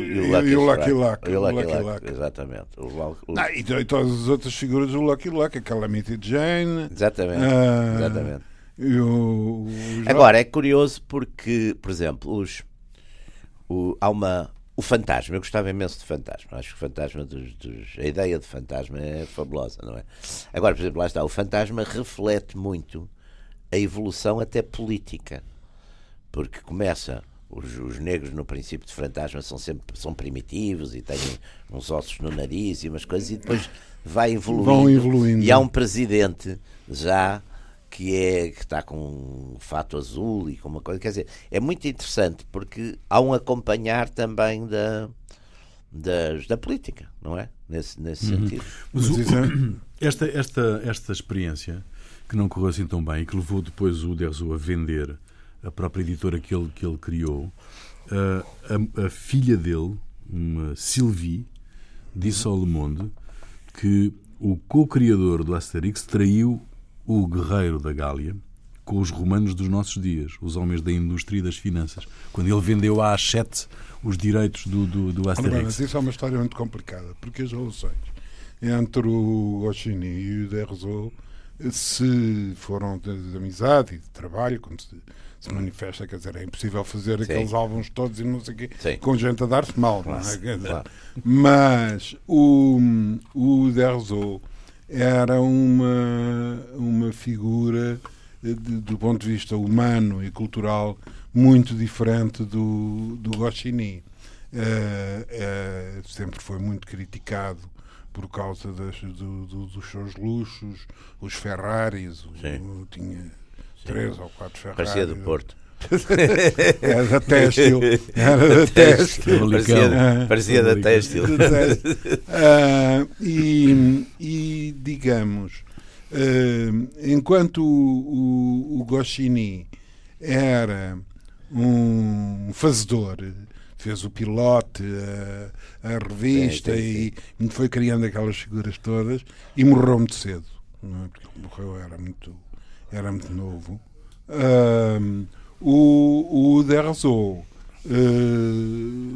e o Lucky Luck. O Lucky, Lucky, Luck, exatamente. O, o, Não, e, e, todas as outras figuras do Lucky Luck, a Calamity Jane. Exatamente. Uh, exatamente. O, Agora, é curioso porque, por exemplo, os, o, há uma o fantasma, eu gostava imenso de fantasma. Acho que o fantasma dos, dos, a ideia de fantasma é fabulosa, não é? Agora, por exemplo, lá está, o fantasma reflete muito a evolução até política. Porque começa os, os, negros no princípio de fantasma são sempre são primitivos e têm uns ossos no nariz e umas coisas e depois vai evoluindo. Vão evoluindo. E há um presidente já que é que está com um fato azul e com uma coisa, quer dizer, é muito interessante porque há um acompanhar também da das, da política, não é? Nesse, nesse uhum. sentido. Mas o, é- esta, esta, esta experiência que não correu assim tão bem e que levou depois o Derzo a vender a própria editora que ele, que ele criou, a, a, a filha dele, uma Sylvie, disse ao Le Monde que o co-criador do Asterix traiu o guerreiro da Gália com os romanos dos nossos dias, os homens da indústria e das finanças, quando ele vendeu à Hachette os direitos do, do, do Asterix. Mas isso é uma história muito complicada, porque as relações entre o Goscinny e o Derzo se foram de, de, amizade e de trabalho, como se, se, manifesta, quer dizer, é impossível fazer Sim. aqueles álbuns todos e não sei o quê, Sim. com gente a dar-se mal, não é? Claro. Mas o, o Derzo era uma, uma figura de, do ponto de vista humano e cultural muito diferente do, do Goscinny. Uh, uh, sempre foi muito criticado por causa das, do, do, dos seus luxos, os Ferraris, o, tinha três ou quatro Ferraris. Parecia do Porto. Era da têxtil. Era da têxtil. Parecia, parecia da têxtil. Uh, e, e, digamos, uh, enquanto o, o, o Goscinny era um fazedor, fez o pilote, a, a revista e foi criando aquelas figuras todas e morreu muito cedo. Não é? Porque morreu, era muito, era muito novo. Uh, o, o Derzo uh,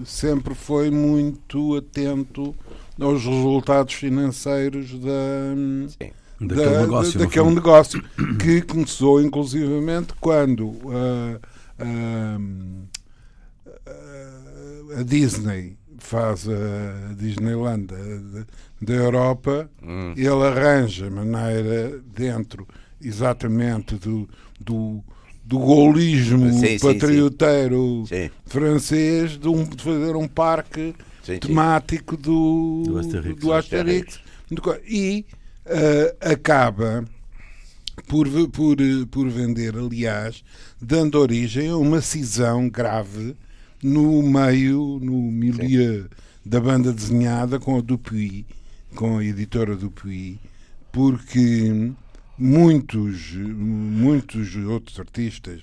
sempre foi muito atento aos resultados financeiros da, Sim. daquele, da, negócio, daquele negócio que começou inclusivamente quando uh, uh, a Disney faz a Disneyland da, Europa, hum. ele arranja maneira dentro exatamente do, do do golismo sim, patrioteiro sim, sim. francês de, um, de, fazer um parque temático do, do Asterix, do Asterix. e uh, acaba por, por, por vender, aliás, dando origem a uma cisão grave no meio, no milieu da banda desenhada com a Dupuy, com a editora Dupuy, porque muitos, muitos outros artistas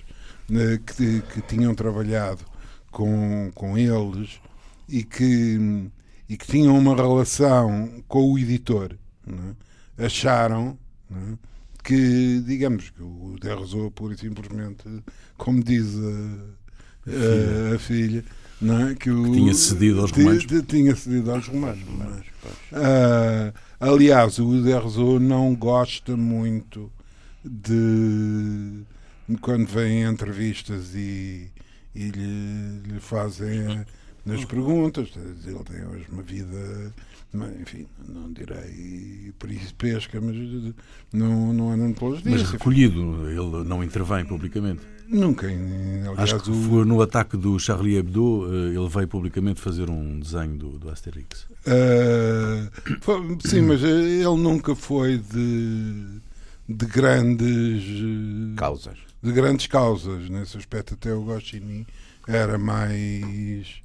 né, que, que tinham trabalhado com, com eles e que, e que tinham uma relação com o editor, é? acharam é? que, digamos, que o Derrosou pura e simplesmente, como diz a, a, a filha, é? que, o, que tinha cedido aos romanos. Tinha cedido aos romanos. Uh, aliás, o Derrosou não gosta muito de quando vêm entrevistas e, e lhe, lhe fazem nas perguntas. Ele tem hoje uma vida, enfim, não direi pesca, mas não, não anda pelos dias. Mas recolhido, ele não intervém publicamente. Nunca. Aliás, Acho que foi no ataque do Charlie Hebdo, eh, ele veio publicamente fazer um desenho do, do Asterix. Uh, foi, sim, mas ele nunca foi de, de grandes eh, causas. De grandes causas. Nesse aspecto, até o Goscinny era mais.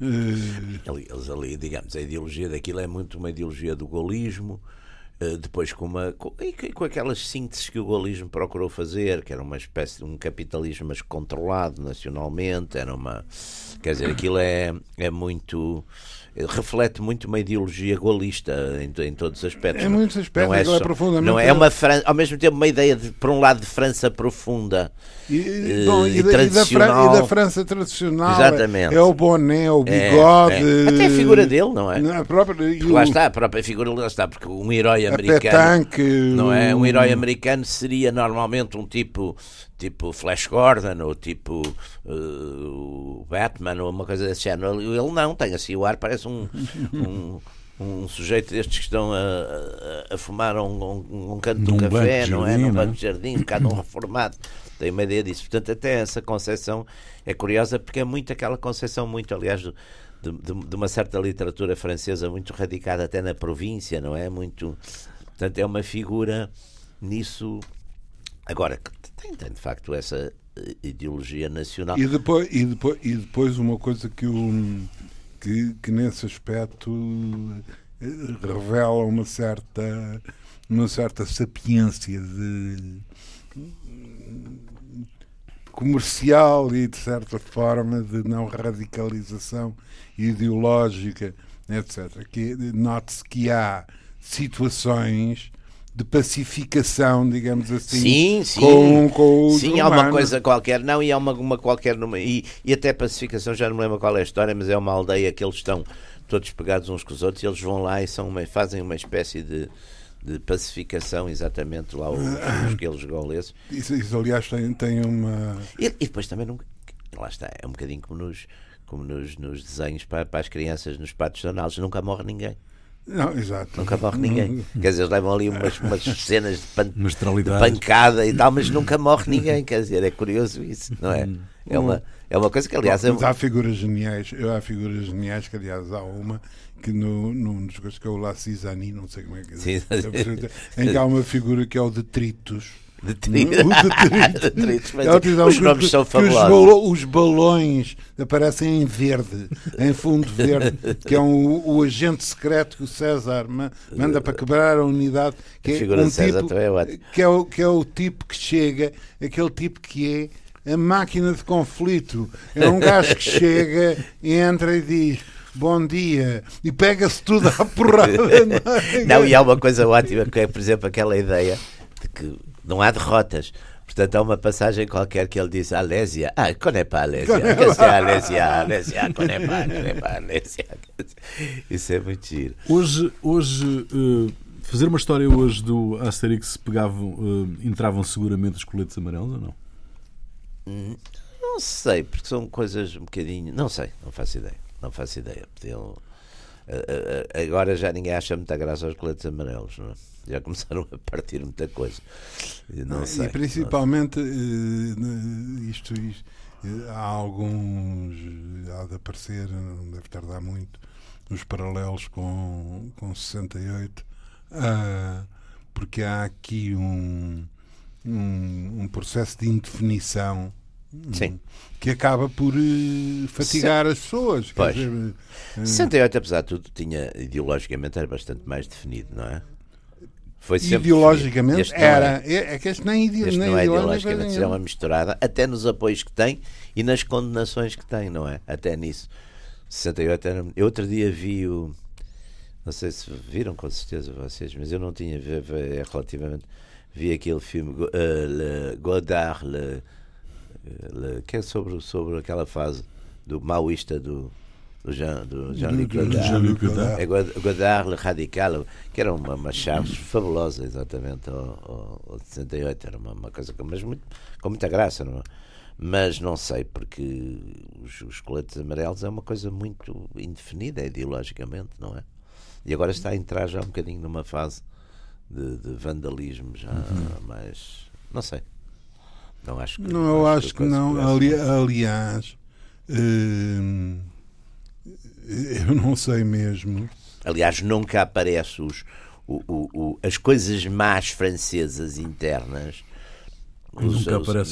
Eles ali, digamos, a ideologia daquilo é muito uma ideologia do golismo, uh, depois com uma com, com aquelas sínteses que o golismo procurou fazer, que era uma espécie de um capitalismo mas controlado nacionalmente, era uma quer dizer, aquilo é, é muito reflete muito uma ideologia golista em, em todos os aspectos. Em muitos aspectos, não é, só, é profundamente. Não é uma Fran ao mesmo tempo uma ideia, de, por um lado, de França profunda e, e, bom, e, e, tradicional. Da, e, da, França tradicional. Exatamente. É o boné, o é, bigode. É, é. Até a figura dele, não é? A própria, lá está, a própria figura lá está, porque um herói americano. Petanque, não é? Um herói americano seria normalmente um tipo tipo Flash Gordon ou tipo uh, Batman ou uma coisa desse género. Ele não, tem assim o ar, parece um, um, um sujeito destes que estão a, a, a fumar um, um, um canto de um café, não é? Num banco de jardim, um bocado um reformado. Tem uma ideia disso. Portanto, até essa concepção é curiosa porque é muito aquela concepção, muito, aliás, de, de, de uma certa literatura francesa muito radicada até na província, não é? Muito. Portanto, é uma figura nisso. Agora, tem, tem de facto essa eh, ideologia nacional. E depois, e depois, e depois uma coisa que, o, que, que nesse aspecto eh, revela uma certa, uma certa sapiência de comercial e de certa forma de não radicalização ideológica, etc. Que note-se que há situações de pacificação, digamos assim, sim, sim. com, com os Sim, há uma coisa qualquer, não, e há uma, uma qualquer numa, e, e até pacificação, já não me lembro qual é a história, mas é uma aldeia que eles estão todos pegados uns com os outros e eles vão lá e são uma, fazem uma espécie de, de pacificação, exatamente lá os, os aqueles goleses. Isso, isso, aliás, tem, tem uma. E, e depois também não. Lá está, é um bocadinho como nos, como nos, nos desenhos para, para as crianças nos patos jornais, nunca morre ninguém. Não, exato. Nunca morre ninguém. Quer dizer, eles levam ali umas, umas cenas de, pan, de, pancada e tal, mas nunca morre ninguém. Quer dizer, é curioso isso, não é? É uma, é uma coisa que, aliás. Mas há figuras geniais, há figuras geniais que, aliás, há uma que no, num dos coisas que é o La Cisani, não sei como é que é. Sim. Em que há uma figura que é o Detritus Detritos. Detritos. Os nomes são fabulosos. Os, balões aparecem em verde, em fundo verde, que é um, o agente secreto que o César manda para quebrar a unidade. Que é um tipo, é que é, o, que é o tipo que chega, aquele tipo que é a máquina de conflito. É um gajo que chega, entra e diz bom dia, e pega-se tudo à porrada. Não, é? não, e há uma coisa ótima, que é, por exemplo, aquela ideia de que não há derrotas. Portanto, há uma passagem qualquer que ele diz Alésia. Ah, conepa Alésia. Que se Alésia, Alésia, conepa, conepa Alésia. Isso é muito giro. Hoje, hoje uh, fazer uma história hoje do Asterix pegavam, uh, entravam seguramente os coletes amarelos ou não? Não sei, porque são coisas um bocadinho. Não sei, não faço ideia. Não faço ideia. Podiam agora já ninguém acha muita graça aos coletes amarelos, não é? Já começaram a partir muita coisa. Não sei, e principalmente uh, isto, isto, há alguns há de aparecer, não deve tardar muito, nos paralelos com, com 68, uh, ah, porque há aqui um, um, um processo de indefinição Sim. Que acaba por uh, fatigar Se... as pessoas. Pois. Dizer, uh... 68, apesar de tudo, tinha ideologicamente era bastante mais definido, não é? Foi ideologicamente era. É, é, que este nem, ide... este nem não é ideologicamente, é uma misturada, até nos apoios que tem e nas condenações que tem, não é? Até nisso. 68 era. Eu outro dia vi o. Não sei se viram com certeza vocês, mas eu não tinha visto é relativamente. Vi aquele filme uh, Le Godard, Le, Le, que é sobre, sobre aquela fase do maoísta do, do Jean-Luc Jean Godard. Godard. É Godard, Le Radical, que era uma, uma chave fabulosa, exatamente, ao, ao, ao 68. Era uma, uma coisa mas muito, com muita graça, não é? mas não sei, porque os, os, coletes amarelos é uma coisa muito indefinida ideologicamente, não é? E agora está a entrar já um bocadinho numa fase de, de vandalismo, já uhum. mais. Não sei. Não acho que. Não, eu acho, que, que não. Ali, aliás, hum, eu não sei mesmo. Aliás, nunca aparece os, o, o, o, as coisas más francesas internas os,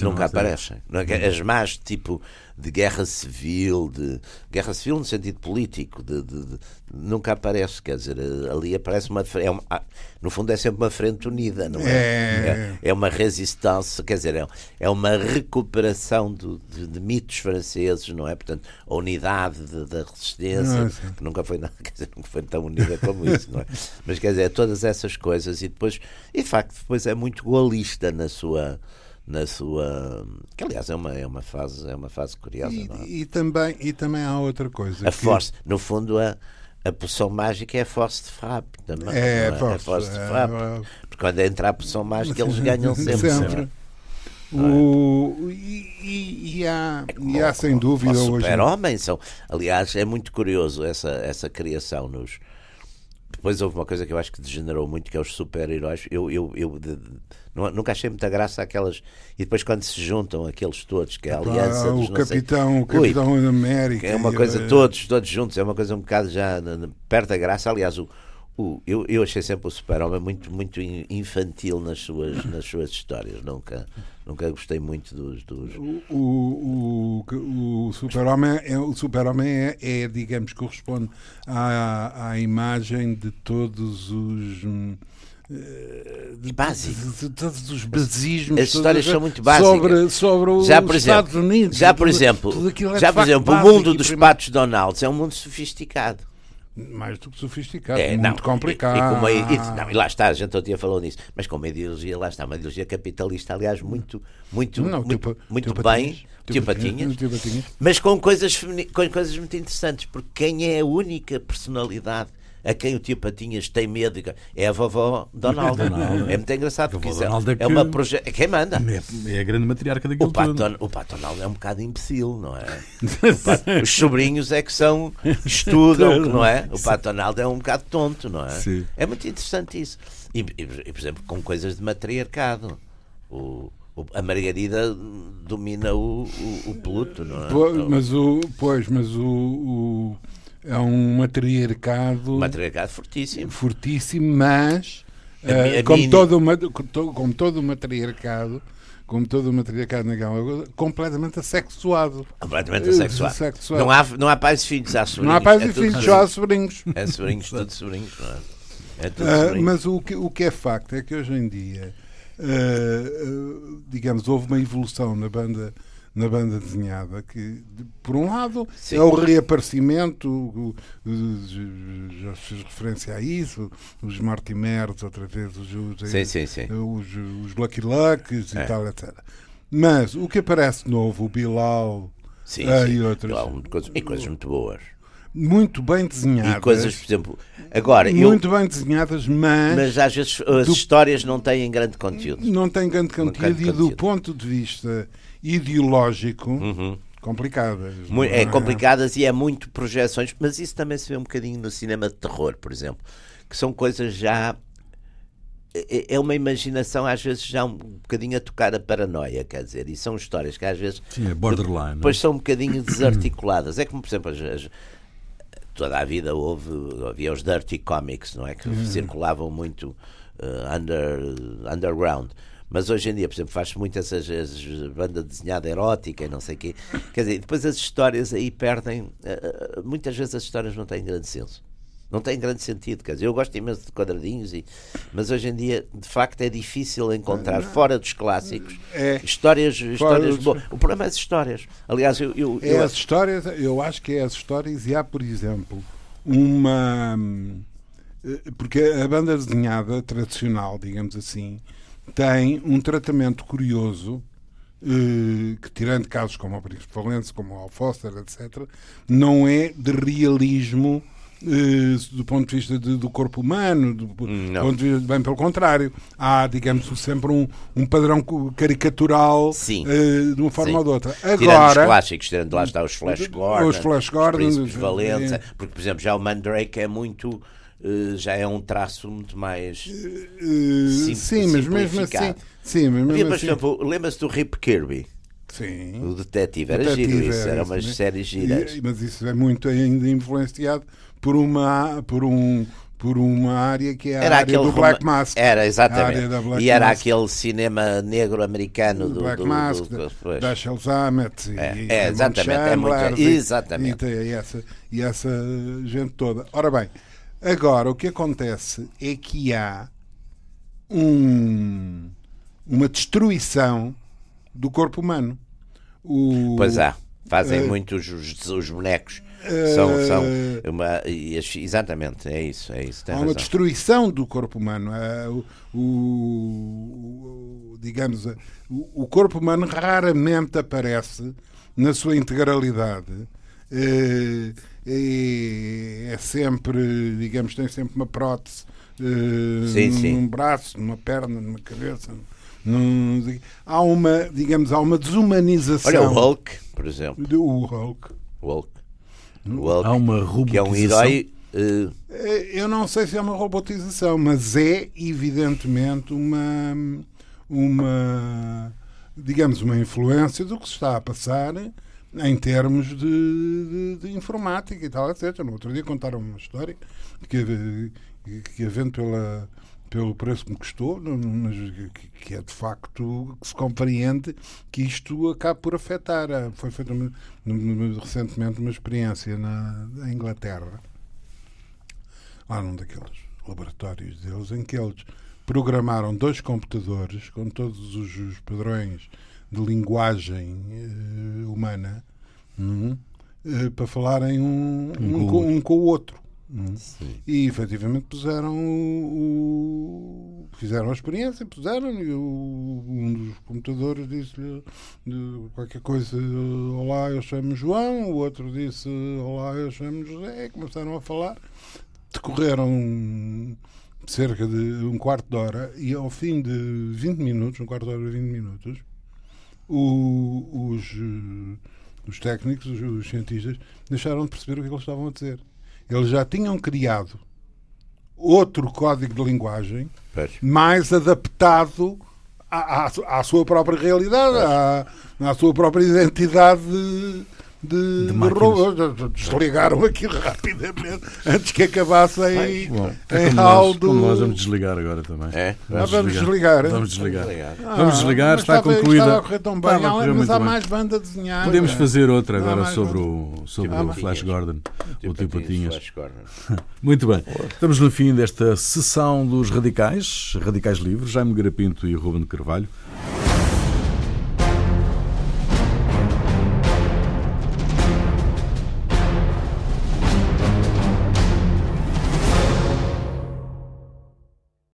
nunca aparecem. Nunca aparecem. As más, tipo de guerra civil, de guerra civil no sentido político, de, de, de nunca aparece. Quer dizer, ali aparece uma, é uma, No fundo, é sempre uma frente unida, não é? É, é, é uma resistência, quer dizer, é, é uma recuperação do, de, de, mitos franceses, não é? Portanto, a unidade da resistência, Nossa. que nunca foi, quer dizer, nunca foi tão unida como isso, não é? Mas quer dizer, todas essas coisas e depois, e de facto, depois é muito golista na sua na sua que aliás é uma é uma fase é uma fase curiosa e, é? e também e também há outra coisa a que... force no fundo a a poção mágica é a force de frappe também é, é? Force, a force de frappe é, porque quando entra a poção mágica eles ganham sempre, sempre. É? O, e, e, há, é e há sem dúvida hoje super homem são aliás é muito curioso essa essa criação nos depois houve uma coisa que eu acho que degenerou muito, que é os super-heróis. Eu, eu, eu de, de, nunca achei muita graça aquelas. E depois quando se juntam aqueles todos, que é a aliança. Ah, o Capitão, sei, o Capitão Ui, América. É uma coisa, todos, todos juntos, é uma coisa um bocado já perto da graça. Aliás, o, o, eu, eu achei sempre o Super-Homem muito, muito infantil nas suas, nas suas histórias. Nunca, nunca gostei muito dos. dos... O, o, o, o Super-Homem é, o super é, é, digamos, corresponde à, à imagem de todos os. Eh, de, básico. De, de, todos os basismos. As histórias são muito básicas. Sobre, sobre os já, por exemplo, Estados Unidos. Já, por exemplo, é já, por exemplo o mundo dos patos Donalds é um mundo sofisticado mais do que sofisticado, é, muito não, complicado. E, e, uma, e, não, e, lá está, a gente outro dia falou nisso, mas com uma ideologia, lá está, uma ideologia capitalista, aliás, muito, muito, não, muito, tipo, muito tipo bem, tipo patinhas, tipo mas com coisas, com coisas muito interessantes, porque quem é a única personalidade a quem o tio Patinhas tem medo é a vovó Donaldo. é muito engraçado porque isso é, é, que... é uma proje... é quem manda. É, é, a grande matriarca o Pato. O Pato Donaldo é um bocado imbecil, não é? Pato... os sobrinhos é que são estudam, não é? O Pato Donaldo é um bocado tonto, não é? Sim. É muito interessante isso. E, e, por exemplo, com coisas de matriarcado. O, a Margarida domina o, o, o Pluto, não é? Pois, mas o, pois, mas o, o é um matriarcado. Matriarcado fortíssimo. Fortíssimo, mas. Uh, como, mini... todo, como todo o matriarcado, como todo o matriarcado naquela completamente assexuado. Completamente assexuado. assexuado. Não, há, não há pais e filhos, há sobrinhos. Não há pais é e filhos, só há sobrinhos. É sobrinhos, todos sobrinhos, não é? é tudo uh, mas o que, o que é facto é que hoje em dia, uh, digamos, houve uma evolução na banda na banda desenhada, que por um lado Sim. é o reaparecimento, já fiz referência a isso, os Martimers, outra vez os, os, sim, sim, sim. os, os Lucky Lucks e é. tal, etc. Mas o que aparece novo, o Bilal sim, uh, e outros. e coisas muito boas muito bem desenhadas. E coisas, por exemplo, agora muito eu, bem desenhadas, mas mas às vezes as do, histórias não têm grande conteúdo. Não têm grande conteúdo e conteúdo. do ponto de vista ideológico uhum. complicadas. É, é complicadas e é muito projeções, mas isso também se vê um bocadinho no cinema de terror, por exemplo, que são coisas já é, é, é uma imaginação às vezes já um bocadinho a tocar a paranoia, quer dizer, e são histórias que às vezes Sim, é borderline, depois é? são um bocadinho desarticuladas. É como, por exemplo, as, as, toda a vida houve havia os dirty comics, não é que uhum. circulavam muito uh, under, underground. Mas hoje em dia, por exemplo, faz-se muito essas, essas banda desenhada erótica e não sei o quê. Quer dizer, depois as histórias aí perdem. Uh, muitas vezes as histórias não têm grande senso. Não tem grande sentido, quer dizer, eu gosto imenso de quadradinhos, e, mas hoje em dia, de facto, é difícil encontrar, fora dos clássicos, é, histórias, histórias dos... boas. O problema é as histórias. Aliás, eu. eu, é eu... as histórias, eu acho que é as histórias, e há, por exemplo, uma. Eh, porque a banda desenhada tradicional, digamos assim, tem um tratamento curioso eh, que, tirando casos como o Príncipe Valença, como o Alfoster, etc., não é de realismo do ponto de vista de, do corpo humano, do ponto de vista, bem pelo contrário, há, digamos, sempre um, um padrão caricatural uh, de uma forma Sim. ou de outra. Agora, tirando os clássicos, tirando lá está os Flash Gordon, os, Flash Gordon, os Valença, é. porque, por exemplo, já o Mandrake é muito Uh, já é um traço muito mais sim, sim mas mesmo assim, sim, mas mesmo Havia, por assim... exemplo, lembra-se do Rip Kirby? Sim. O detetive, era detetive giro isso, era, umas né? séries giras. E, mas isso é muito ainda influenciado por uma por um por uma área que é a era área do Black Mask. Era, exatamente. E era Mask. aquele cinema negro americano do, Black do, Mask, do, do, da. É, e, é, exatamente. É muito, exatamente. E, e, essa, e essa gente toda. Ora bem, Agora, o que acontece é que há um, uma destruição do corpo humano. O, pois há, fazem uh, muito os, os bonecos. São, são uma, exatamente, é isso. É isso há razão. uma destruição do corpo humano. Uh, o, o, digamos, o, o corpo humano raramente aparece na sua integralidade. É, sempre, digamos, tem sempre uma prótese sim, num, sim. braço, numa perna, numa cabeça. Num, há uma, digamos, há uma desumanização. Olha o Hulk, por exemplo. O Hulk. Hulk. Hulk há uma robotização. Que é um herói. Uh... Eu não sei se é uma robotização, mas é evidentemente uma, uma digamos, uma influência do que se está a passar em termos de, de, de, informática e tal, etc. No outro dia contaram uma história que, que havendo pela, pelo preço que me custou, mas que é de facto que se compreende que isto acaba por afetar. Foi feita recentemente uma experiência na, na Inglaterra, lá num daqueles laboratórios deles, em que eles programaram dois computadores com todos os, os padrões de linguagem uh, humana uh, para falarem um, um, um, com, um, com, o outro. Uhum. E efetivamente puseram o, fizeram a experiência, puseram e o, um dos computadores disse-lhe qualquer coisa, olá, eu chamo João, o outro disse, olá, eu chamo José, começaram a falar, decorreram cerca de um quarto de hora e ao fim de 20 minutos, um quarto de hora e 20 minutos, o, os, os técnicos, os, os, cientistas, deixaram de perceber o que eles estavam a dizer. Eles já tinham criado outro código de linguagem mais adaptado à, à, à, sua própria realidade, à, à sua própria identidade de, de, de Desligaram aquilo rapidamente antes que acabasse em, Bom, é em hall do. Como nós vamos desligar agora também. É? Vamos, vamos desligar. Vamos desligar. Ah, vamos desligar, está estava, concluída. Estava a correr tão bem, estava mas há mais banda desenhada. Podemos fazer outra agora sobre o, sobre o Flash Gordon. O Tio Patinhas. Muito bem. Estamos no fim desta sessão dos Radicais, Radicais Livres, Jaime Garapinto e Ruben Carvalho.